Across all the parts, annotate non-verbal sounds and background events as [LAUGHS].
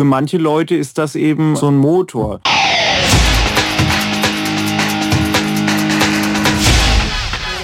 für manche Leute ist das eben so ein Motor.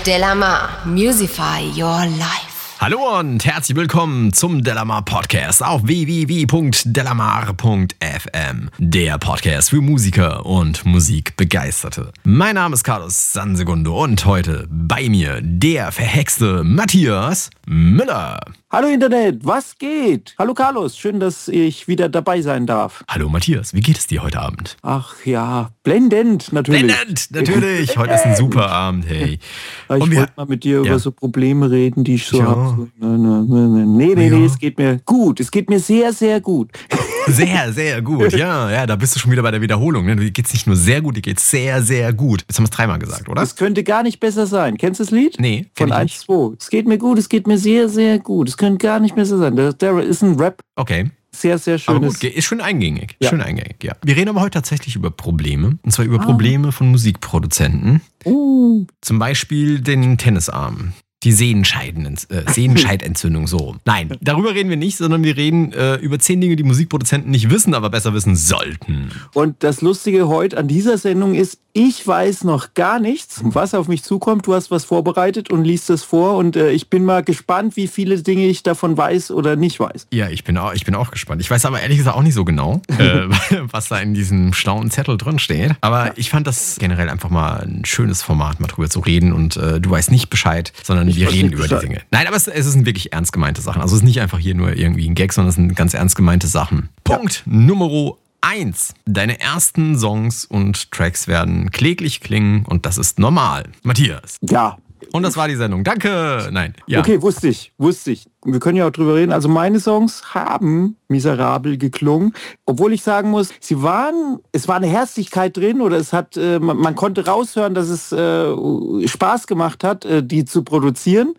Delamar, Musify Your Life. Hallo und herzlich willkommen zum Delamar Podcast auf www.delamar.fm. Der Podcast für Musiker und Musikbegeisterte. Mein Name ist Carlos Sansegundo und heute bei mir der verhexte Matthias Müller. Hallo Internet, was geht? Hallo Carlos, schön, dass ich wieder dabei sein darf. Hallo Matthias, wie geht es dir heute Abend? Ach ja, blendend natürlich. Blendend, natürlich. Heute ist ein super [LAUGHS] Abend, hey. Ich wollte mal mit dir ja. über so Probleme reden, die ich so ja. habe. Nee, nee, nee, ja. es geht mir gut. Es geht mir sehr, sehr gut. [LAUGHS] Sehr, sehr gut. Ja, ja, da bist du schon wieder bei der Wiederholung. Ne? Dir geht's nicht nur sehr gut, dir geht's sehr, sehr gut. Jetzt haben wir es dreimal gesagt, oder? Es könnte gar nicht besser sein. Kennst du das Lied? Nee. Von 1, 2. Es geht mir gut, es geht mir sehr, sehr gut. Es könnte gar nicht besser sein. Der, der ist ein Rap. Okay sehr, sehr schön. ist. ist schön eingängig. Ja. Schön eingängig, ja. Wir reden aber heute tatsächlich über Probleme. Und zwar über ah. Probleme von Musikproduzenten. Uh. Zum Beispiel den Tennisarm die äh, [LAUGHS] Sehenscheidentzündung so. Nein, darüber reden wir nicht, sondern wir reden äh, über zehn Dinge, die Musikproduzenten nicht wissen, aber besser wissen sollten. Und das Lustige heute an dieser Sendung ist, ich weiß noch gar nichts, was auf mich zukommt. Du hast was vorbereitet und liest es vor und äh, ich bin mal gespannt, wie viele Dinge ich davon weiß oder nicht weiß. Ja, ich bin auch, ich bin auch gespannt. Ich weiß aber ehrlich gesagt auch nicht so genau, [LAUGHS] äh, [LAUGHS] was da in diesem schlauen Zettel drin steht. Aber ja. ich fand das generell einfach mal ein schönes Format, mal drüber zu reden und äh, du weißt nicht Bescheid, sondern ich wir reden über die Dinge. Nein, aber es, es sind wirklich ernst gemeinte Sachen. Also es ist nicht einfach hier nur irgendwie ein Gag, sondern es sind ganz ernst gemeinte Sachen. Punkt ja. Nummer 1. Deine ersten Songs und Tracks werden kläglich klingen und das ist normal. Matthias. Ja. Und das war die Sendung. Danke. Nein. Ja. Okay, wusste ich, wusste ich. Wir können ja auch drüber reden. Also meine Songs haben miserabel geklungen, obwohl ich sagen muss, sie waren, es war eine Herzlichkeit drin oder es hat, äh, man, man, konnte raushören, dass es äh, Spaß gemacht hat, äh, die zu produzieren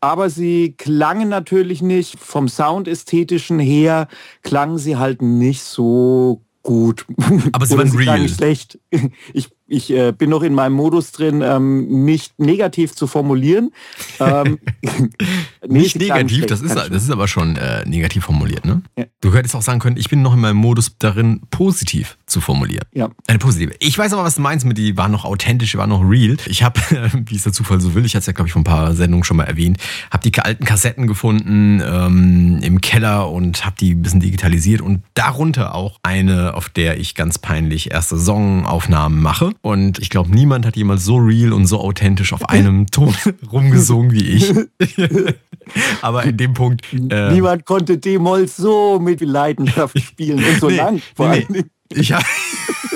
aber sie klangen natürlich nicht, vom Soundästhetischen her klangen sie halt nicht so gut. [LAUGHS] Aber sie waren real. schlecht. [LAUGHS] Ich ich äh, bin noch in meinem Modus drin, ähm, nicht negativ zu formulieren. Ähm, [LAUGHS] nicht negativ, das ist, das ist aber schon äh, negativ formuliert. Ne? Ja. Du hättest auch sagen können, ich bin noch in meinem Modus darin, positiv zu formulieren. Ja. Eine positive. Ich weiß aber, was du meinst mit, die waren noch authentisch, die waren noch real. Ich habe, [LAUGHS] wie es der Zufall so will, ich hatte es ja, glaube ich, vor ein paar Sendungen schon mal erwähnt, habe die alten Kassetten gefunden ähm, im Keller und habe die ein bisschen digitalisiert und darunter auch eine, auf der ich ganz peinlich erste Songaufnahmen mache. Und ich glaube, niemand hat jemals so real und so authentisch auf einem [LAUGHS] Ton [LAUGHS] rumgesungen wie ich. Aber in dem Punkt. Äh, niemand konnte D-Moll so mit Leidenschaft spielen und so nee, lang vor nee, allem. Ich. [LAUGHS]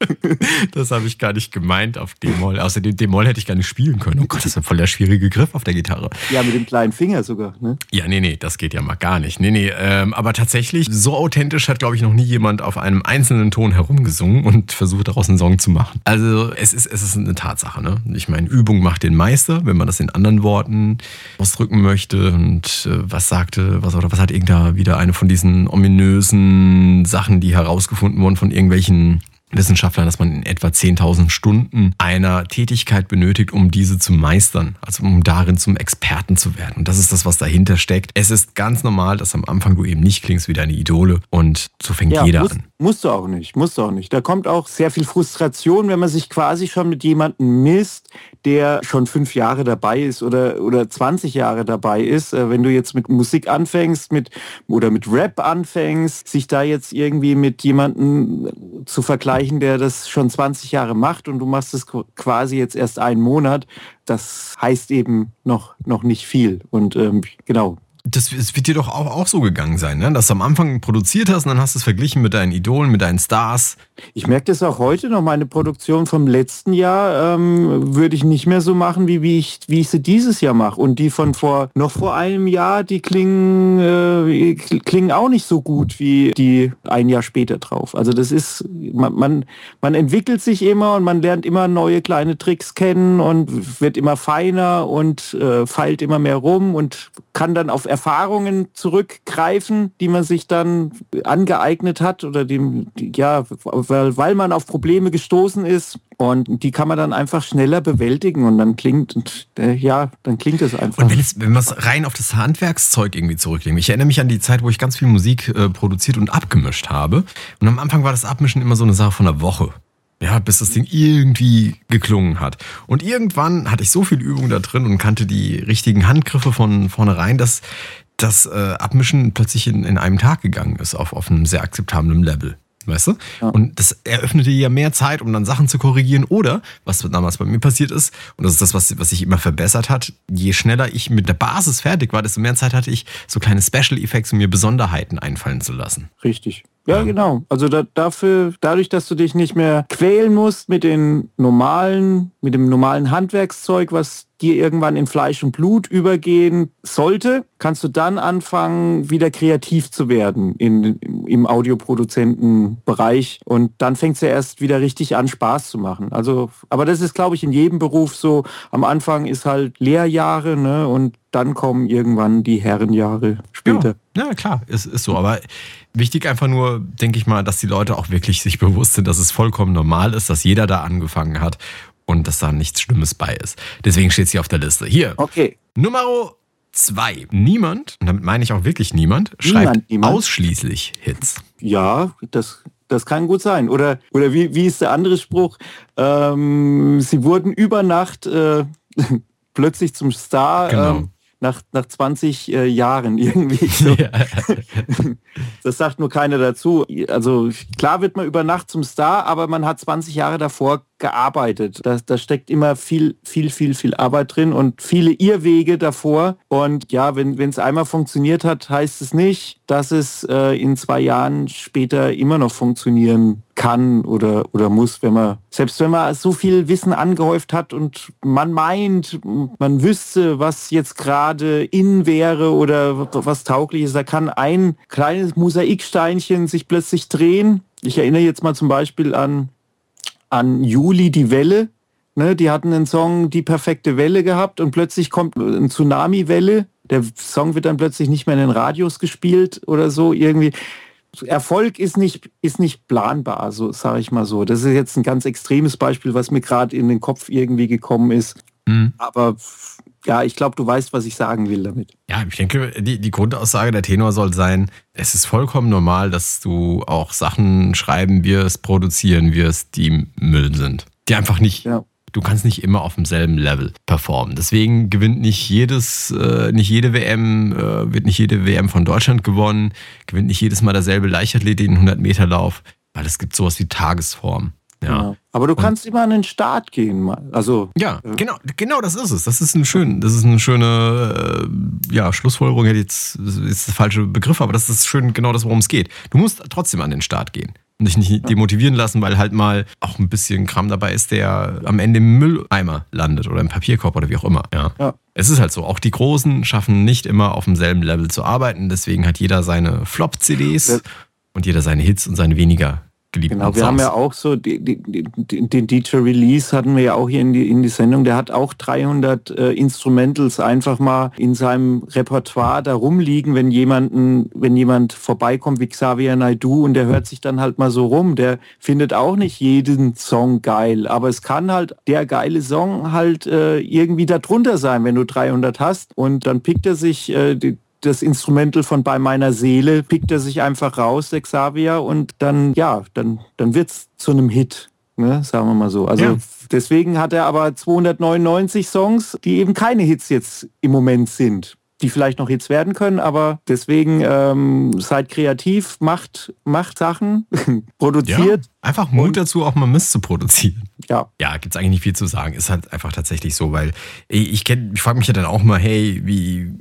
[LAUGHS] das habe ich gar nicht gemeint auf D-Moll. Außerdem D-Moll hätte ich gar nicht spielen können. Oh Gott, das ist ein voll der schwierige Griff auf der Gitarre. Ja, mit dem kleinen Finger sogar, ne? Ja, nee, nee, das geht ja mal gar nicht. Nee, nee, ähm, aber tatsächlich, so authentisch hat, glaube ich, noch nie jemand auf einem einzelnen Ton herumgesungen und versucht, daraus einen Song zu machen. Also, es ist, es ist eine Tatsache, ne? Ich meine, Übung macht den Meister, wenn man das in anderen Worten ausdrücken möchte. Und äh, was sagte, was, oder was hat irgendda wieder eine von diesen ominösen Sachen, die herausgefunden wurden von irgendwelchen Wissenschaftlern, dass man in etwa 10.000 Stunden einer Tätigkeit benötigt, um diese zu meistern, also um darin zum Experten zu werden. Und das ist das, was dahinter steckt. Es ist ganz normal, dass am Anfang du eben nicht klingst wie deine Idole und so fängt ja, jeder muss, an. Musst du auch nicht, musst du auch nicht. Da kommt auch sehr viel Frustration, wenn man sich quasi schon mit jemandem misst, der schon fünf Jahre dabei ist oder, oder 20 Jahre dabei ist. Äh, wenn du jetzt mit Musik anfängst mit, oder mit Rap anfängst, sich da jetzt irgendwie mit jemandem zu vergleichen, der das schon 20 Jahre macht und du machst es quasi jetzt erst einen Monat, das heißt eben noch, noch nicht viel. Und ähm, genau, das, das wird dir doch auch, auch so gegangen sein, ne? dass du am Anfang produziert hast und dann hast du es verglichen mit deinen Idolen, mit deinen Stars. Ich merke das auch heute noch. Meine Produktion vom letzten Jahr ähm, würde ich nicht mehr so machen, wie, wie, ich, wie ich sie dieses Jahr mache. Und die von vor noch vor einem Jahr, die klingen, äh, klingen auch nicht so gut wie die ein Jahr später drauf. Also das ist, man, man, man entwickelt sich immer und man lernt immer neue kleine Tricks kennen und wird immer feiner und äh, feilt immer mehr rum und kann dann auf Erfahrungen zurückgreifen, die man sich dann angeeignet hat oder dem, ja, weil, weil man auf Probleme gestoßen ist. Und die kann man dann einfach schneller bewältigen und dann klingt, äh, ja, dann klingt es einfach. Und wenn, wenn man es rein auf das Handwerkszeug irgendwie zurücklegt, ich erinnere mich an die Zeit, wo ich ganz viel Musik äh, produziert und abgemischt habe. Und am Anfang war das Abmischen immer so eine Sache von einer Woche. Ja, bis das Ding irgendwie geklungen hat. Und irgendwann hatte ich so viel Übung da drin und kannte die richtigen Handgriffe von vornherein, dass das äh, Abmischen plötzlich in, in einem Tag gegangen ist, auf, auf einem sehr akzeptablen Level. Weißt du? Ja. Und das eröffnete ja mehr Zeit, um dann Sachen zu korrigieren. Oder, was damals bei mir passiert ist, und das ist das, was, was sich immer verbessert hat, je schneller ich mit der Basis fertig war, desto mehr Zeit hatte ich, so kleine Special Effects, um mir Besonderheiten einfallen zu lassen. Richtig. Ja, genau. Also da, dafür, dadurch, dass du dich nicht mehr quälen musst mit den normalen, mit dem normalen Handwerkszeug, was dir irgendwann in Fleisch und Blut übergehen sollte, kannst du dann anfangen, wieder kreativ zu werden in, im Audioproduzentenbereich. Und dann fängt es ja erst wieder richtig an, Spaß zu machen. Also, aber das ist, glaube ich, in jedem Beruf so. Am Anfang ist halt Lehrjahre, ne? Und dann kommen irgendwann die Herrenjahre später. Ja, ja klar, ist, ist so. Aber wichtig einfach nur, denke ich mal, dass die Leute auch wirklich sich bewusst sind, dass es vollkommen normal ist, dass jeder da angefangen hat und dass da nichts Schlimmes bei ist. Deswegen steht sie auf der Liste. Hier. Okay. Nummer zwei. Niemand, und damit meine ich auch wirklich niemand, niemand schreibt niemand. ausschließlich Hits. Ja, das, das kann gut sein. Oder, oder wie, wie ist der andere Spruch? Ähm, sie wurden über Nacht äh, [LAUGHS] plötzlich zum Star. Genau. Ähm, nach, nach 20 äh, Jahren [LAUGHS] irgendwie. So. Ja. [LAUGHS] das sagt nur keiner dazu. Also klar wird man über Nacht zum Star, aber man hat 20 Jahre davor gearbeitet. Da, da steckt immer viel, viel, viel, viel Arbeit drin und viele Irrwege davor. Und ja, wenn es einmal funktioniert hat, heißt es nicht, dass es äh, in zwei Jahren später immer noch funktionieren kann oder, oder muss, wenn man, selbst wenn man so viel Wissen angehäuft hat und man meint, man wüsste, was jetzt gerade in wäre oder was tauglich ist, da kann ein kleines Mosaiksteinchen sich plötzlich drehen. Ich erinnere jetzt mal zum Beispiel an an Juli die Welle. Ne, die hatten einen Song Die perfekte Welle gehabt und plötzlich kommt eine Tsunami-Welle. Der Song wird dann plötzlich nicht mehr in den Radios gespielt oder so irgendwie. Erfolg ist nicht, ist nicht planbar, so sage ich mal so. Das ist jetzt ein ganz extremes Beispiel, was mir gerade in den Kopf irgendwie gekommen ist. Mhm. Aber ja, ich glaube, du weißt, was ich sagen will damit. Ja, ich denke, die, die Grundaussage der Tenor soll sein, es ist vollkommen normal, dass du auch Sachen schreiben wirst, produzieren wirst, die Müll sind. Die einfach nicht, ja. du kannst nicht immer auf demselben Level performen. Deswegen gewinnt nicht jedes, äh, nicht jede WM, äh, wird nicht jede WM von Deutschland gewonnen, gewinnt nicht jedes Mal derselbe Leichtathlet den 100 Meter Lauf, weil es gibt sowas wie Tagesform. Ja. Genau. Aber du kannst und, immer an den Start gehen. Also ja, äh, genau, genau, das ist es. Das ist ein schön, das ist eine schöne äh, ja, Schlussfolgerung. Jetzt ist der falsche Begriff, aber das ist schön genau das, worum es geht. Du musst trotzdem an den Start gehen und dich nicht demotivieren lassen, weil halt mal auch ein bisschen Kram dabei ist, der am Ende im Mülleimer landet oder im Papierkorb oder wie auch immer. Ja. ja. Es ist halt so, auch die Großen schaffen nicht immer auf demselben Level zu arbeiten. Deswegen hat jeder seine Flop-CDs und jeder seine Hits und seine weniger geliebten Genau, wir Songs. haben ja auch so, die, die, die, den DJ Release hatten wir ja auch hier in die, in die Sendung, der hat auch 300 äh, Instrumentals einfach mal in seinem Repertoire da rumliegen, wenn jemanden, wenn jemand vorbeikommt wie Xavier Naidoo und der hört sich dann halt mal so rum, der findet auch nicht jeden Song geil, aber es kann halt der geile Song halt äh, irgendwie darunter sein, wenn du 300 hast. Und dann pickt er sich äh, die, das Instrumental von Bei meiner Seele pickt er sich einfach raus, der Xavier, und dann, ja, dann, dann wird es zu einem Hit, ne, sagen wir mal so. Also ja. deswegen hat er aber 299 Songs, die eben keine Hits jetzt im Moment sind die vielleicht noch Hits werden können, aber deswegen ähm, seid kreativ, macht, macht Sachen, [LAUGHS] produziert. Ja, einfach Mut dazu, auch mal Mist zu produzieren. Ja. Ja, gibt es eigentlich nicht viel zu sagen. Ist halt einfach tatsächlich so, weil ich, ich, ich frage mich ja dann auch mal, hey, wie,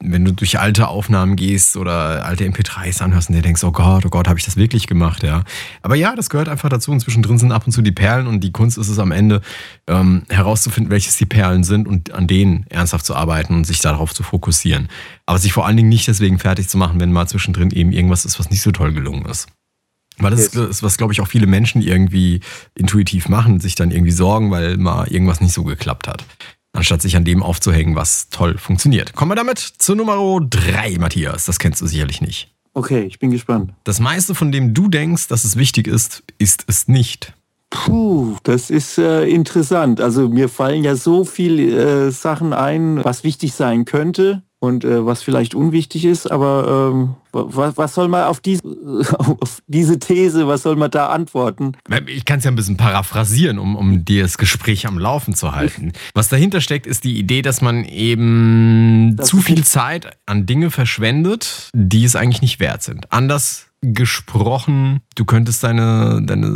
wenn du durch alte Aufnahmen gehst oder alte MP3s anhörst und dir denkst, oh Gott, oh Gott, habe ich das wirklich gemacht, ja. Aber ja, das gehört einfach dazu und zwischendrin sind ab und zu die Perlen und die Kunst ist es am Ende ähm, herauszufinden, welches die Perlen sind und an denen ernsthaft zu arbeiten und sich darauf zu fokussieren. Aber sich vor allen Dingen nicht deswegen fertig zu machen, wenn mal zwischendrin eben irgendwas ist, was nicht so toll gelungen ist. Weil das ist, was, glaube ich, auch viele Menschen irgendwie intuitiv machen, sich dann irgendwie sorgen, weil mal irgendwas nicht so geklappt hat. Anstatt sich an dem aufzuhängen, was toll funktioniert. Kommen wir damit zur Nummer drei, Matthias. Das kennst du sicherlich nicht. Okay, ich bin gespannt. Das meiste, von dem du denkst, dass es wichtig ist, ist es nicht. Puh, das ist äh, interessant. Also mir fallen ja so viele äh, Sachen ein, was wichtig sein könnte und äh, was vielleicht unwichtig ist, aber ähm, was, was, soll man auf diese, [LAUGHS] auf diese These, was soll man da antworten? Ich kann es ja ein bisschen paraphrasieren, um, um dir das Gespräch am Laufen zu halten. [LAUGHS] Was dahinter steckt, ist die Idee, dass man eben das zu viel Zeit an Dinge verschwendet, die es eigentlich nicht wert sind. Anders gesprochen, du könntest deine, deine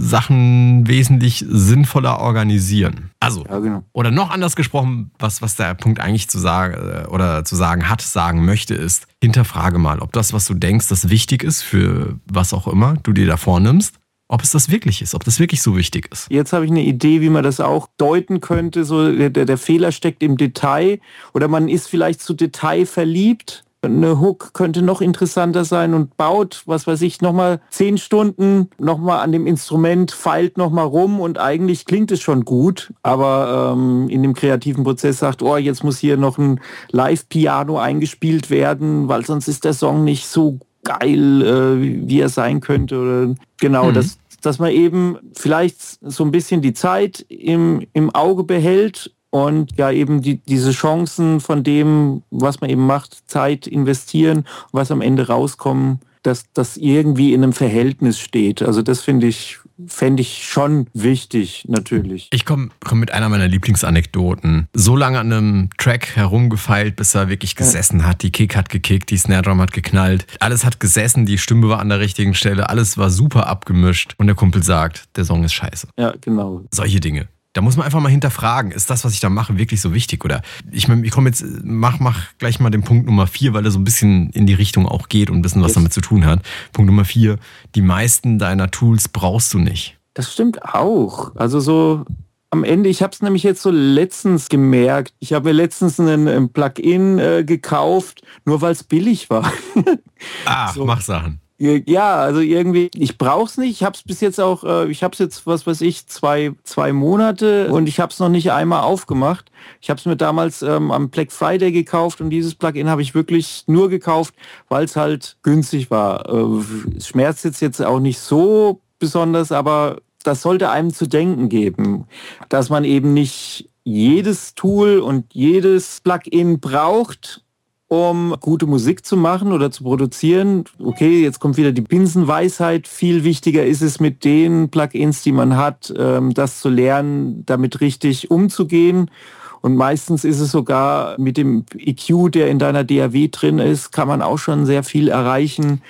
Sachen wesentlich sinnvoller organisieren. Also, ja, genau. oder noch anders gesprochen, was, was der Punkt eigentlich zu sagen äh, oder zu sagen hat, sagen möchte, ist, hinterfrage mal, ob das, was du denkst, das wichtig ist für was auch immer du dir da vornimmst, ob es das wirklich ist, ob das wirklich so wichtig ist. Jetzt habe ich eine Idee, wie man das auch deuten könnte. So der, der Fehler steckt im Detail oder man ist vielleicht zu Detail verliebt eine Hook könnte noch interessanter sein und baut, was weiß ich, nochmal zehn Stunden nochmal an dem Instrument, feilt nochmal rum und eigentlich klingt es schon gut, aber ähm, in dem kreativen Prozess sagt, oh, jetzt muss hier noch ein Live-Piano eingespielt werden, weil sonst ist der Song nicht so geil, äh, wie er sein könnte. Oder genau, mhm. das, dass man eben vielleicht so ein bisschen die Zeit im, im Auge behält und ja eben die, diese Chancen von dem, was man eben macht, Zeit investieren, was am Ende rauskommen, dass das irgendwie in einem Verhältnis steht. Also das finde ich fände ich schon wichtig, natürlich. Ich komme komm mit einer meiner Lieblingsanekdoten. So lange an einem Track herumgefeilt, bis er wirklich gesessen ja. hat. Die Kick hat gekickt, die Snare Drum hat geknallt. Alles hat gesessen, die Stimme war an der richtigen Stelle, alles war super abgemischt. Und der Kumpel sagt, der Song ist scheiße. Ja, genau. Solche Dinge. Da muss man einfach mal hinterfragen, ist das, was ich da mache, wirklich so wichtig? Oder ich, ich komme jetzt, mach, mach gleich mal den Punkt Nummer vier, weil er so ein bisschen in die Richtung auch geht und ein bisschen was yes. damit zu tun hat. Punkt Nummer vier, die meisten deiner Tools brauchst du nicht. Das stimmt auch. Also so am Ende, ich habe es nämlich jetzt so letztens gemerkt. Ich habe mir letztens ein, Plugin äh, gekauft, nur weil es billig war. [LAUGHS] Ah, so. mach Sachen. Ja, also irgendwie, ich brauche es nicht. Ich habe es bis jetzt auch, äh, ich habe es jetzt, was weiß ich, zwei, zwei Monate und ich habe es noch nicht einmal aufgemacht. Ich habe es mir damals ähm, am Black Friday gekauft und dieses Plugin habe ich wirklich nur gekauft, weil es halt günstig war. Äh, schmerzt jetzt jetzt auch nicht so besonders, aber das sollte einem zu denken geben, dass man eben nicht jedes Tool und jedes Plugin braucht um gute Musik zu machen oder zu produzieren. Okay, jetzt kommt wieder die Binsenweisheit. Viel wichtiger ist es mit den Plugins, die man hat, ähm, das zu lernen, damit richtig umzugehen. Und meistens ist es sogar mit dem EQ, der in deiner DAW drin ist, kann man auch schon sehr viel erreichen.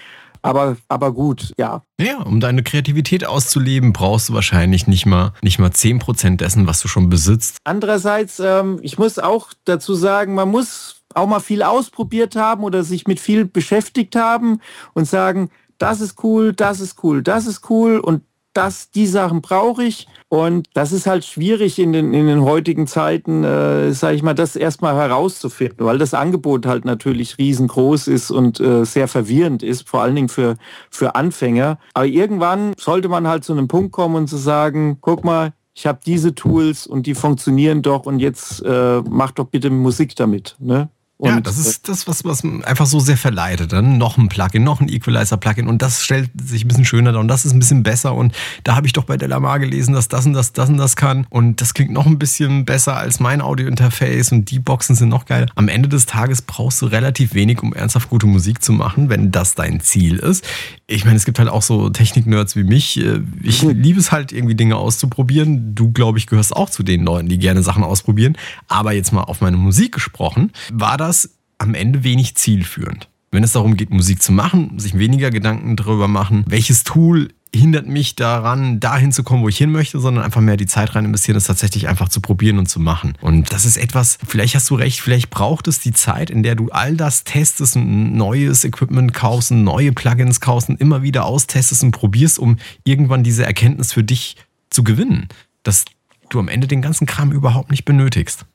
Aber, aber gut, ja. Ja, um deine Kreativität auszuleben, brauchst du wahrscheinlich nicht mal, nicht mal 10% dessen, was du schon besitzt. Andererseits, ähm, ich muss auch dazu sagen, man muss auch mal viel ausprobiert haben oder sich mit viel beschäftigt haben und sagen, das ist cool, das ist cool, das ist cool und das, die Sachen brauche ich. Und das ist halt schwierig in den, in den heutigen Zeiten, äh, sage ich mal, das erstmal herauszufinden, weil das Angebot halt natürlich riesengroß ist und äh, sehr verwirrend ist, vor allen Dingen für, für Anfänger. Aber irgendwann sollte man halt zu einem Punkt kommen und zu sagen, guck mal, ich habe diese Tools und die funktionieren doch und jetzt äh, mach doch bitte Musik damit. Ne? Und ja, das ist das, was, was einfach so sehr verleitet. Dann noch ein Plugin, noch ein Equalizer-Plugin und das stellt sich ein bisschen schöner dar und das ist ein bisschen besser. Und da habe ich doch bei Delamar gelesen, dass das und das, das und das kann. Und das klingt noch ein bisschen besser als mein Audio-Interface und die Boxen sind noch geil. Am Ende des Tages brauchst du relativ wenig, um ernsthaft gute Musik zu machen, wenn das dein Ziel ist. Ich meine, es gibt halt auch so Technik-Nerds wie mich. Ich mhm. liebe es halt, irgendwie Dinge auszuprobieren. Du, glaube ich, gehörst auch zu den Leuten, die gerne Sachen ausprobieren. Aber jetzt mal auf meine Musik gesprochen, war das das am Ende wenig zielführend. Wenn es darum geht, Musik zu machen, sich weniger Gedanken darüber machen, welches Tool hindert mich daran, dahin zu kommen, wo ich hin möchte, sondern einfach mehr die Zeit rein investieren, das tatsächlich einfach zu probieren und zu machen. Und das ist etwas, vielleicht hast du recht, vielleicht braucht es die Zeit, in der du all das testest und neues Equipment kaufst neue Plugins kaufst und immer wieder austestest und probierst, um irgendwann diese Erkenntnis für dich zu gewinnen, dass du am Ende den ganzen Kram überhaupt nicht benötigst.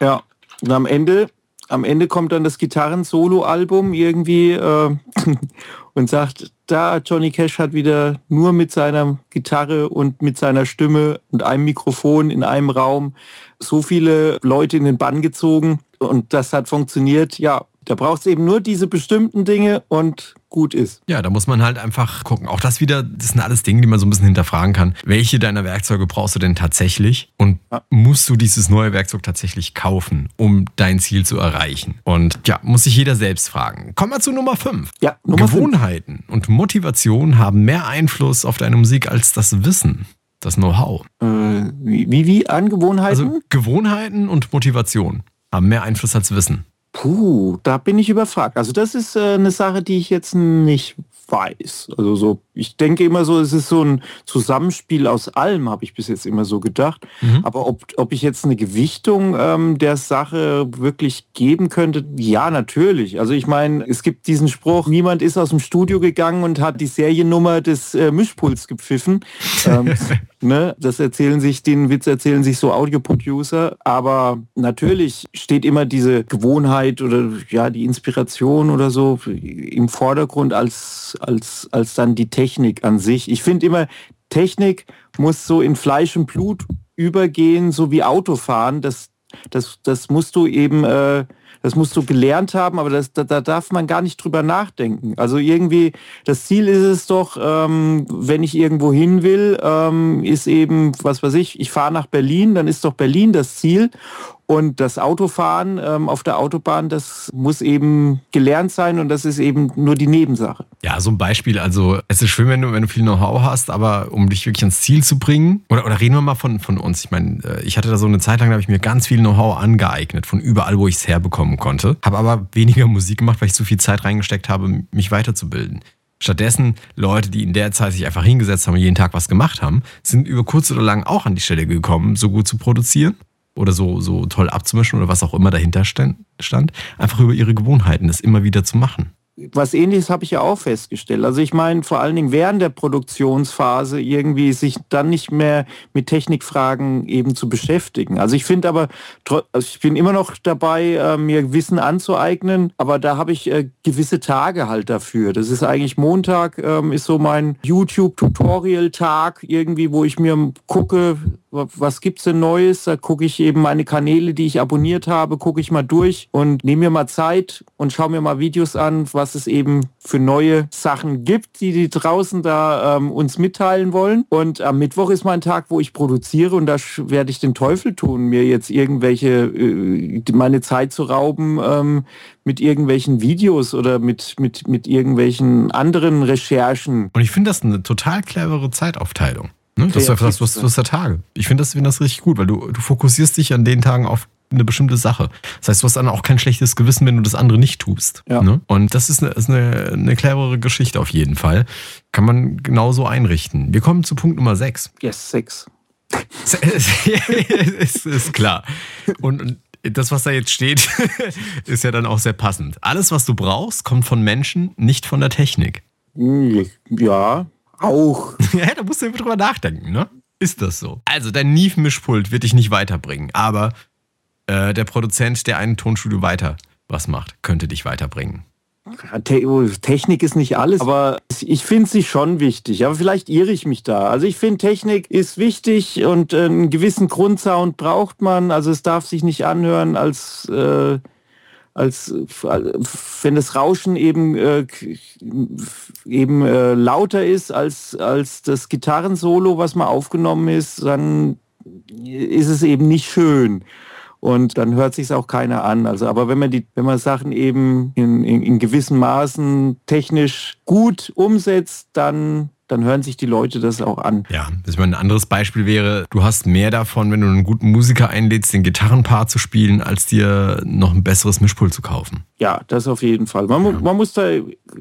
Ja, und am Ende am Ende kommt dann das Gitarren-Solo-Album irgendwie äh, [LAUGHS] und sagt, da Johnny Cash hat wieder nur mit seiner Gitarre und mit seiner Stimme und einem Mikrofon in einem Raum so viele Leute in den Bann gezogen und das hat funktioniert. Ja, da braucht es eben nur diese bestimmten Dinge und gut ist. Ja, da muss man halt einfach gucken. Auch das wieder, das sind alles Dinge, die man so ein bisschen hinterfragen kann. Welche deiner Werkzeuge brauchst du denn tatsächlich? Und ja. musst du dieses neue Werkzeug tatsächlich kaufen, um dein Ziel zu erreichen? Und ja, muss sich jeder selbst fragen. Kommen wir zu Nummer 5. Ja, Nummer Gewohnheiten fünf. und Motivation haben mehr Einfluss auf deine Musik als das Wissen das Know-how. Äh, wie, wie Angewohnheiten? Also Gewohnheiten und Motivation haben mehr Einfluss als Wissen. Puh, da bin ich überfragt. Also das ist äh, eine Sache, die ich jetzt nicht weiß. Also so, ich denke immer so, es ist so ein Zusammenspiel aus allem, habe ich bis jetzt immer so gedacht. Mhm. Aber ob, ob ich jetzt eine Gewichtung ähm, der Sache wirklich geben könnte, ja, natürlich. Also ich meine, es gibt diesen Spruch, niemand ist aus dem Studio gegangen und hat die Seriennummer des äh, Mischpuls gepfiffen. ähm, [LAUGHS] Ne? Das erzählen sich, den Witz erzählen sich so Audioproducer. Aber natürlich steht immer diese Gewohnheit oder ja, die Inspiration oder so im Vordergrund als, als, als dann die Technik an sich. Ich finde immer, Technik muss so in Fleisch und Blut übergehen, so wie Autofahren. Das, das, das musst du eben äh, das musst du gelernt haben, aber das, da, da darf man gar nicht drüber nachdenken. Also irgendwie, das Ziel ist es doch, ähm, wenn ich irgendwo hin will, ähm, ist eben, was weiß ich, ich fahre nach Berlin, dann ist doch Berlin das Ziel. Und das Autofahren ähm, auf der Autobahn, das muss eben gelernt sein und das ist eben nur die Nebensache. Ja, so ein Beispiel. Also es ist schön, wenn du, wenn du viel Know-how hast, aber um dich wirklich ans Ziel zu bringen, oder, oder reden wir mal von, von uns. Ich meine, äh, ich hatte da so eine Zeit lang, da habe ich mir ganz viel Know-how angeeignet, von überall, wo ich es herbekommen konnte. Habe aber weniger Musik gemacht, weil ich zu viel Zeit reingesteckt habe, mich weiterzubilden. Stattdessen Leute, die in der Zeit sich einfach hingesetzt haben und jeden Tag was gemacht haben, sind über kurz oder lang auch an die Stelle gekommen, so gut zu produzieren oder so, so toll abzumischen oder was auch immer dahinter stand, einfach über ihre Gewohnheiten, das immer wieder zu machen was ähnliches habe ich ja auch festgestellt. Also ich meine, vor allen Dingen während der Produktionsphase irgendwie sich dann nicht mehr mit Technikfragen eben zu beschäftigen. Also ich finde aber, also ich bin immer noch dabei, äh, mir Wissen anzueignen, aber da habe ich äh, gewisse Tage halt dafür. Das ist eigentlich Montag, ähm, ist so mein YouTube-Tutorial-Tag irgendwie, wo ich mir gucke, was gibt's denn Neues? Da gucke ich eben meine Kanäle, die ich abonniert habe, gucke ich mal durch und nehme mir mal Zeit und schaue mir mal Videos an, was es eben für neue Sachen gibt, die die draußen da ähm, uns mitteilen wollen. Und am Mittwoch ist mein Tag, wo ich produziere und da werde ich den Teufel tun, mir jetzt irgendwelche, äh, meine Zeit zu rauben ähm, mit irgendwelchen Videos oder mit, mit, mit irgendwelchen anderen Recherchen. Und ich finde das eine total clevere Zeitaufteilung. Ne? Das ist einfach das, was, was der Tage. Ich finde das, find das richtig gut, weil du, du fokussierst dich an den Tagen auf eine bestimmte Sache. Das heißt, du hast dann auch kein schlechtes Gewissen, wenn du das andere nicht tust. Ja. Ne? Und das ist, eine, ist eine, eine clevere Geschichte auf jeden Fall. Kann man genauso einrichten. Wir kommen zu Punkt Nummer 6. Yes, 6. ist, [LAUGHS] ist klar. Und, und das, was da jetzt steht, [LAUGHS] ist ja dann auch sehr passend. Alles, was du brauchst, kommt von Menschen, nicht von der Technik. Ja, auch. [LAUGHS] ja, da musst du drüber nachdenken, ne? Ist das so? Also, dein Neve-Mischpult wird dich nicht weiterbringen, aber äh, der Produzent, der einen Tonstudio weiter was macht, könnte dich weiterbringen. Oh, Technik ist nicht alles, aber ich finde sie schon wichtig. Aber vielleicht irre ich mich da. Also ich finde, Technik ist wichtig und äh, einen gewissen Grundsound braucht man. Also es darf sich nicht anhören, als äh, als wenn das Rauschen eben äh, eben äh, lauter ist als als das Gitarrensolo, was mal aufgenommen ist, dann ist es eben nicht schön und dann hört sich auch keiner an. Also, aber wenn man die, wenn man Sachen eben in, in, in gewissen Maßen technisch gut umsetzt, dann dann hören sich die Leute das auch an. Ja, ich meine, ein anderes Beispiel wäre, du hast mehr davon, wenn du einen guten Musiker einlädst, den Gitarrenpart zu spielen, als dir noch ein besseres Mischpult zu kaufen. Ja, das auf jeden Fall. Man, ja. man muss da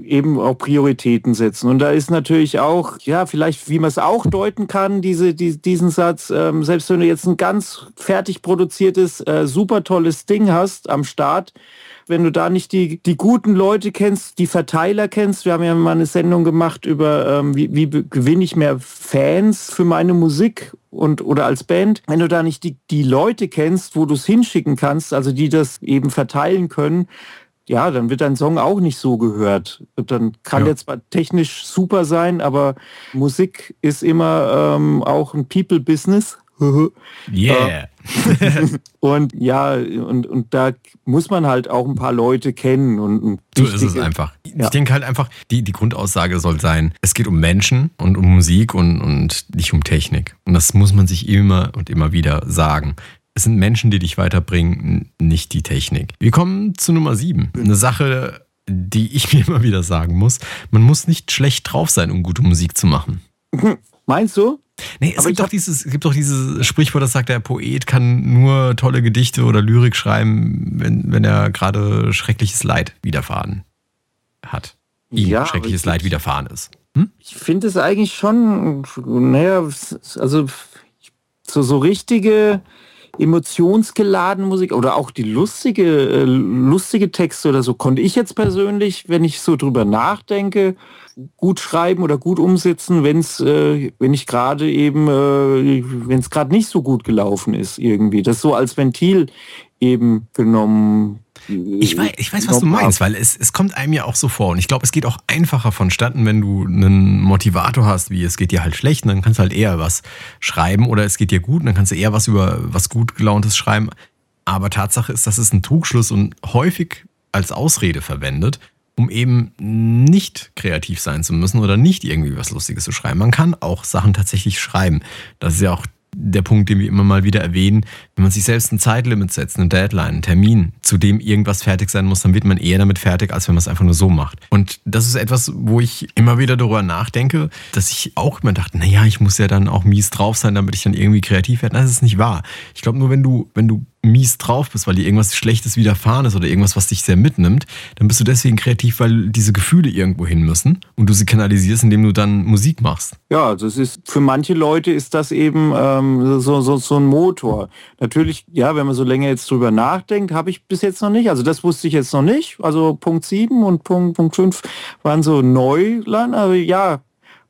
eben auch Prioritäten setzen. Und da ist natürlich auch, ja, vielleicht, wie man es auch deuten kann, diese, die, diesen Satz, ähm, selbst wenn du jetzt ein ganz fertig produziertes, äh, super tolles Ding hast am Start, wenn du da nicht die, die guten Leute kennst, die Verteiler kennst. Wir haben ja mal eine Sendung gemacht über, ähm, wie, wie gewinne ich mehr Fans für meine Musik und oder als Band. Wenn du da nicht die, die Leute kennst, wo du es hinschicken kannst, also die das eben verteilen können, ja, dann wird dein Song auch nicht so gehört. Dann kann ja. der zwar technisch super sein, aber Musik ist immer ähm, auch ein People-Business. Yeah. [LAUGHS] und ja, und, und da muss man halt auch ein paar Leute kennen. Und so ist es einfach. Ja. Ich denke halt einfach, die, die Grundaussage soll sein, es geht um Menschen und um Musik und, und nicht um Technik. Und das muss man sich immer und immer wieder sagen. Es sind Menschen, die dich weiterbringen, nicht die Technik. Wir kommen zu Nummer sieben. Eine Sache, die ich mir [LAUGHS] immer wieder sagen muss. Man muss nicht schlecht drauf sein, um gute Musik zu machen. Meinst du? Nee, es gibt, doch dieses, es gibt doch dieses Sprichwort, das sagt, der Poet kann nur tolle Gedichte oder Lyrik schreiben, wenn, wenn er gerade schreckliches Leid widerfahren hat. Ihm ja, schreckliches Leid widerfahren ist. Hm? Ich finde es eigentlich schon, naja, also so, so richtige emotionsgeladen Musik oder auch die lustige, äh, lustige Texte oder so konnte ich jetzt persönlich, wenn ich so drüber nachdenke, gut schreiben oder gut umsetzen, wenn's, äh, wenn ich gerade eben, äh, wenn es gerade nicht so gut gelaufen ist irgendwie. Das so als Ventil eben genommen ich weiß, ich weiß was du meinst, weil es, es kommt einem ja auch so vor. Und ich glaube, es geht auch einfacher vonstatten, wenn du einen Motivator hast, wie es geht dir halt schlecht, und dann kannst du halt eher was schreiben oder es geht dir gut, und dann kannst du eher was über was gut gelauntes schreiben. Aber Tatsache ist, dass es ein Trugschluss und häufig als Ausrede verwendet, um eben nicht kreativ sein zu müssen oder nicht irgendwie was Lustiges zu schreiben. Man kann auch Sachen tatsächlich schreiben. Das ist ja auch der Punkt, den wir immer mal wieder erwähnen, wenn man sich selbst ein Zeitlimit setzt, eine Deadline, einen Termin, zu dem irgendwas fertig sein muss, dann wird man eher damit fertig, als wenn man es einfach nur so macht. Und das ist etwas, wo ich immer wieder darüber nachdenke, dass ich auch immer dachte, naja, ich muss ja dann auch mies drauf sein, damit ich dann irgendwie kreativ werde. Das ist nicht wahr. Ich glaube nur, wenn du, wenn du mies drauf bist, weil dir irgendwas Schlechtes widerfahren ist oder irgendwas, was dich sehr mitnimmt, dann bist du deswegen kreativ, weil diese Gefühle irgendwo hin müssen und du sie kanalisierst, indem du dann Musik machst. Ja, es ist für manche Leute ist das eben ähm, so, so, so ein Motor. Natürlich, ja, wenn man so länger jetzt drüber nachdenkt, habe ich bis jetzt noch nicht. Also das wusste ich jetzt noch nicht. Also Punkt 7 und Punkt, Punkt 5 waren so Neuland. Aber ja,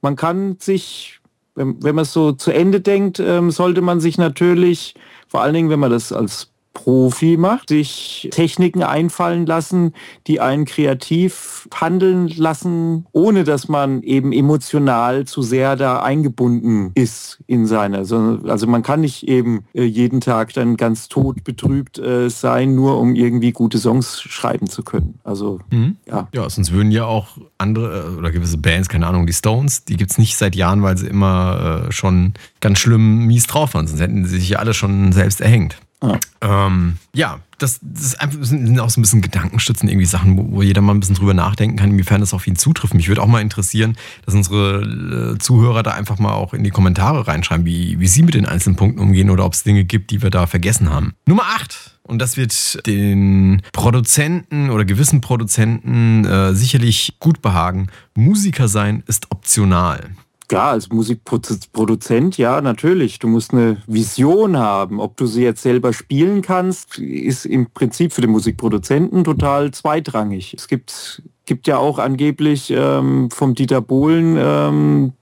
man kann sich, wenn, wenn man es so zu Ende denkt, ähm, sollte man sich natürlich vor allen Dingen, wenn man das als Profi macht, sich Techniken einfallen lassen, die einen kreativ handeln lassen, ohne dass man eben emotional zu sehr da eingebunden ist in seine. Also man kann nicht eben äh, jeden Tag dann ganz tot betrübt äh, sein, nur um irgendwie gute Songs schreiben zu können. Also mhm. ja. Ja, sonst würden ja auch andere äh, oder gewisse Bands, keine Ahnung, die Stones, die gibt es nicht seit Jahren, weil sie immer schon ganz schlimm mies drauf waren. Sonst hätten sie sich ja alle schon selbst erhängt. Ja, ähm, ja das, das sind auch so ein bisschen Gedankenstützen, irgendwie Sachen, wo, wo, jeder mal ein bisschen drüber nachdenken kann, inwiefern das auf ihn zutrifft. Mich würde auch mal interessieren, dass unsere äh, Zuhörer da einfach mal auch in die Kommentare reinschreiben, wie, wie sie mit den einzelnen Punkten umgehen oder ob es Dinge gibt, die wir da vergessen haben. Nummer 8. Und das wird den Produzenten oder gewissen Produzenten äh, sicherlich gut behagen. Musiker sein ist optional. Ja, als Musikproduzent, ja, natürlich. Du musst eine Vision haben. Ob du sie jetzt selber spielen kannst, ist im Prinzip für den Musikproduzenten total zweitrangig. Es gibt, gibt ja auch angeblich ähm, vom Dieter Bohlen ähm,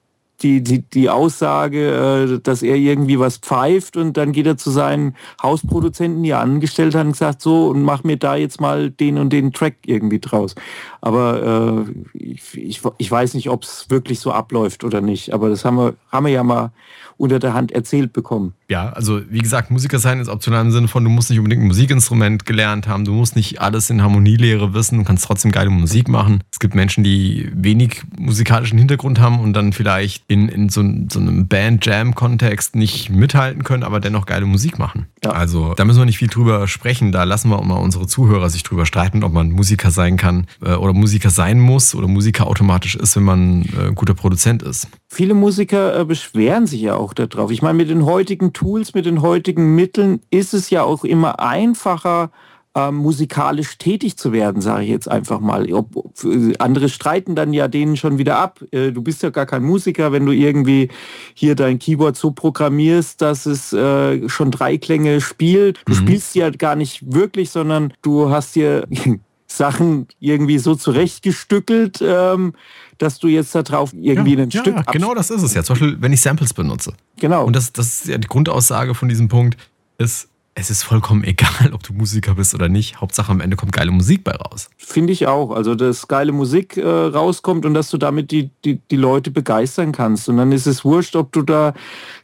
die, die, die Aussage, äh, dass er irgendwie was pfeift und dann geht er zu seinen Hausproduzenten, die er angestellt hat und sagt so und mach mir da jetzt mal den und den Track irgendwie draus. Aber äh, ich, ich, weiß nicht, ob es wirklich so abläuft oder nicht. Aber das haben wir, haben wir ja mal unter der Hand erzählt bekommen. Ja, also wie gesagt, Musiker sein ist optional im Sinne von, du musst nicht unbedingt ein Musikinstrument gelernt haben, du musst nicht alles in Harmonielehre wissen, du kannst trotzdem geile Musik machen. Es gibt Menschen, die wenig musikalischen Hintergrund haben und dann vielleicht in, in so, so einem Band-Jam-Kontext nicht mithalten können, aber dennoch geile Musik machen. Ja. Also da müssen wir nicht viel drüber sprechen, da lassen wir mal unsere Zuhörer sich drüber streiten, ob man Musiker sein kann äh, oder Musiker sein muss oder Musiker automatisch ist, wenn man äh, guter Produzent ist. Viele Musiker äh, beschweren sich ja auch darauf. Ich meine, mit den heutigen Tools, mit den heutigen Mitteln ist es ja auch immer einfacher, äh, musikalisch tätig zu werden, sage ich jetzt einfach mal. Ob, ob, andere streiten dann ja denen schon wieder ab. Äh, du bist ja gar kein Musiker, wenn du irgendwie hier dein Keyboard so programmierst, dass es äh, schon drei Klänge spielt. Du mhm. spielst ja gar nicht wirklich, sondern du hast hier [LAUGHS] Sachen irgendwie so zurechtgestückelt, ähm, dass du jetzt darauf irgendwie ja, ein ja, Stück. Ja, genau das ist es ja. Zum Beispiel, wenn ich Samples benutze. Genau. Und das, das ist ja die Grundaussage von diesem Punkt, ist, es ist vollkommen egal, ob du Musiker bist oder nicht. Hauptsache am Ende kommt geile Musik bei raus. Finde ich auch. Also, dass geile Musik äh, rauskommt und dass du damit die, die, die Leute begeistern kannst. Und dann ist es wurscht, ob du da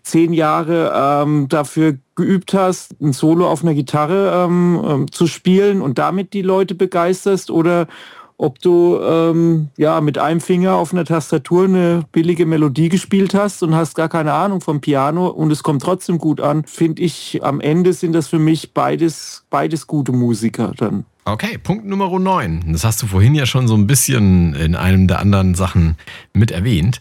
zehn Jahre ähm, dafür geübt hast, ein Solo auf einer Gitarre ähm, ähm, zu spielen und damit die Leute begeisterst oder ob du ähm, ja mit einem Finger auf einer Tastatur eine billige Melodie gespielt hast und hast gar keine Ahnung vom Piano und es kommt trotzdem gut an, finde ich, am Ende sind das für mich beides, beides gute Musiker dann. Okay, Punkt Nummer 9. Das hast du vorhin ja schon so ein bisschen in einem der anderen Sachen mit erwähnt.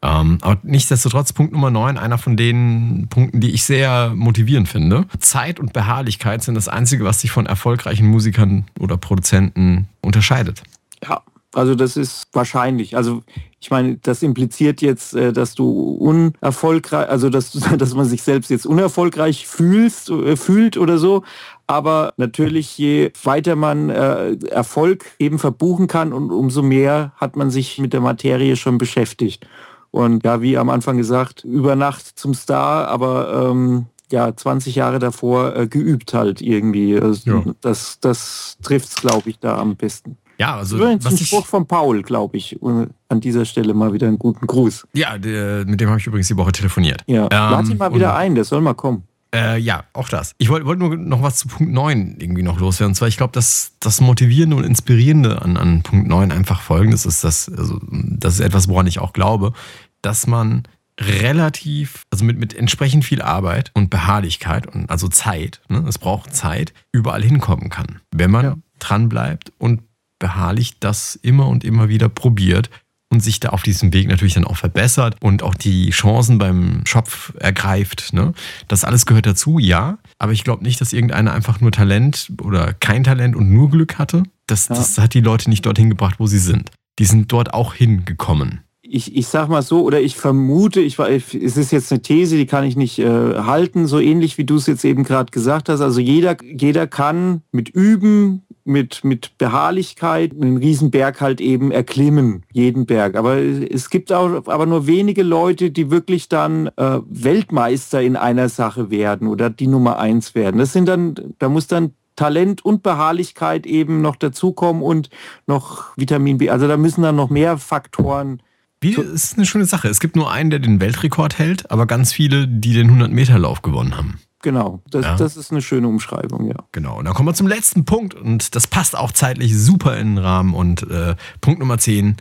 Ähm, aber nichtsdestotrotz, Punkt Nummer 9, einer von den Punkten, die ich sehr motivierend finde. Zeit und Beharrlichkeit sind das Einzige, was sich von erfolgreichen Musikern oder Produzenten unterscheidet. Ja, also das ist wahrscheinlich. Also ich meine, das impliziert jetzt, äh, dass du unerfolgreich, also dass, [LAUGHS] dass man sich selbst jetzt unerfolgreich fühlst, äh, fühlt oder so. Aber natürlich, je weiter man äh, Erfolg eben verbuchen kann und umso mehr hat man sich mit der Materie schon beschäftigt. Und ja, wie am Anfang gesagt, über Nacht zum Star, aber ähm, ja, 20 Jahre davor äh, geübt halt irgendwie. Also, ja. Das, das trifft es, glaube ich, da am besten. Ja, also Übrigens was ein Spruch von Paul, glaube ich. An dieser Stelle mal wieder einen guten Gruß. Ja, der, mit dem habe ich übrigens die Woche telefoniert. Ja, ähm, lad ihn mal wieder ein, der soll mal kommen. Äh, ja, auch das. Ich wollte wollt nur noch was zu Punkt 9 irgendwie noch loswerden. Und zwar, ich glaube, dass das Motivierende und Inspirierende an, an Punkt 9 einfach folgendes ist. Dass, also, das ist etwas, woran ich auch glaube, dass man relativ, also mit, mit entsprechend viel Arbeit und Beharrlichkeit und also Zeit, ne, es braucht Zeit, überall hinkommen kann. Wenn man ja. dran bleibt und beharrlich das immer und immer wieder probiert und sich da auf diesem Weg natürlich dann auch verbessert und auch die Chancen beim Schopf ergreift. Ne? Das alles gehört dazu, ja. Aber ich glaube nicht, dass irgendeiner einfach nur Talent oder kein Talent und nur Glück hatte. Das, ja. das hat die Leute nicht dorthin gebracht, wo sie sind. Die sind dort auch hingekommen ich, ich sag mal so, oder ich vermute, ich, es ist jetzt eine These, die kann ich nicht äh, halten, so ähnlich wie du es jetzt eben gerade gesagt hast. Also jeder, jeder kann mit Üben, mit, mit Beharrlichkeit einen Riesenberg halt eben erklimmen, jeden Berg. Aber es gibt auch aber nur wenige Leute, die wirklich dann äh, Weltmeister in einer Sache werden oder die Nummer eins werden. Das sind dann, da muss dann Talent und Beharrlichkeit eben noch dazukommen und noch Vitamin B. Also da müssen dann noch mehr Faktoren wie, ist eine schöne Sache. Es gibt nur einen, der den Weltrekord hält, aber ganz viele, die den 100-Meter-Lauf gewonnen haben. Genau, das, ja. das, ist eine schöne Umschreibung, ja. Genau, und dann kommen wir zum letzten Punkt und das passt auch zeitlich super in den Rahmen. Und äh, Punkt Nummer 10,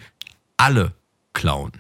alle klauen.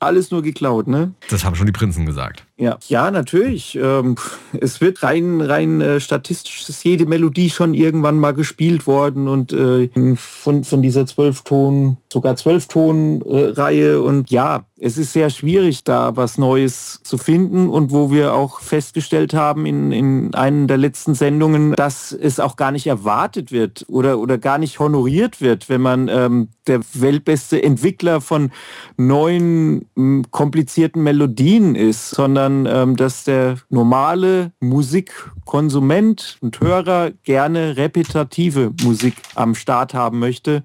Alles nur geklaut, ne? Das haben schon die Prinzen gesagt. Ja, ja natürlich. Ähm, es wird rein, rein äh, statistisch ist jede Melodie schon irgendwann mal gespielt worden und äh, von, von dieser Zwölfton, sogar Zwölfton-Reihe. und ja, es ist sehr schwierig, da was Neues zu finden und wo wir auch festgestellt haben in, in einer der letzten Sendungen, dass es auch gar nicht erwartet wird oder, oder gar nicht honoriert wird, wenn man ähm, der weltbeste Entwickler von neuen, komplizierten Melodien ist, sondern sondern ähm, dass der normale Musikkonsument und Hörer gerne repetitive Musik am Start haben möchte.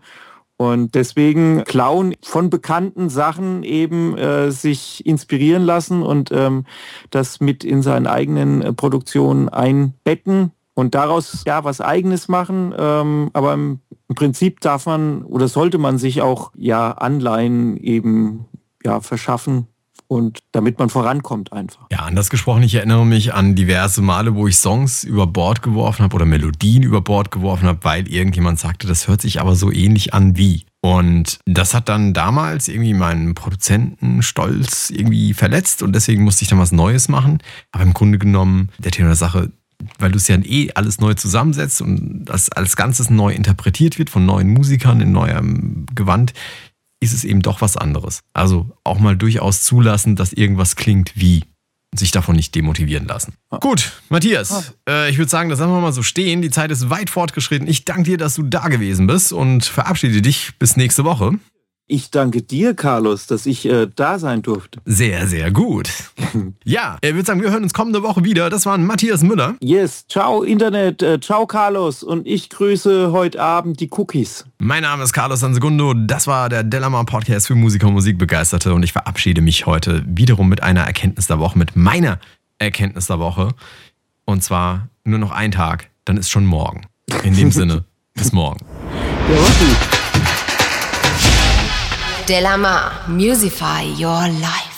Und deswegen klauen von bekannten Sachen eben äh, sich inspirieren lassen und ähm, das mit in seinen eigenen äh, Produktionen einbetten und daraus ja was eigenes machen. Ähm, aber im, Prinzip darf man oder sollte man sich auch ja Anleihen eben ja verschaffen und damit man vorankommt einfach. Ja, anders gesprochen, ich erinnere mich an diverse Male, wo ich Songs über Bord geworfen habe oder Melodien über Bord geworfen habe, weil irgendjemand sagte, das hört sich aber so ähnlich an wie. Und das hat dann damals irgendwie meinen Produzentenstolz irgendwie verletzt und deswegen musste ich dann was Neues machen. Aber im Grunde genommen, der Thema der Sache, weil du es ja eh alles neu zusammensetzt und das als Ganzes neu interpretiert wird von neuen Musikern in neuem Gewand, ist es eben doch was anderes. Also auch mal durchaus zulassen, dass irgendwas klingt wie und sich davon nicht demotivieren lassen. Gut, Matthias, äh, ich würde sagen, das lassen wir mal so stehen. Die Zeit ist weit fortgeschritten. Ich danke dir, dass du da gewesen bist und verabschiede dich bis nächste Woche. Ich danke dir, Carlos, dass ich äh, da sein durfte. Sehr, sehr gut. [LAUGHS] ja, ich würde sagen, wir hören uns kommende Woche wieder. Das war Matthias Müller. Yes, ciao Internet, äh, ciao Carlos und ich grüße heute Abend die Cookies. Mein Name ist Carlos Sansegundo. Das war der Delamar Podcast für Musiker und Musikbegeisterte und ich verabschiede mich heute wiederum mit einer Erkenntnis der Woche, mit meiner Erkenntnis der Woche. Und zwar nur noch ein Tag, dann ist schon morgen. In dem [LAUGHS] Sinne, bis morgen. Ja, war Delamar, Musify Your Life.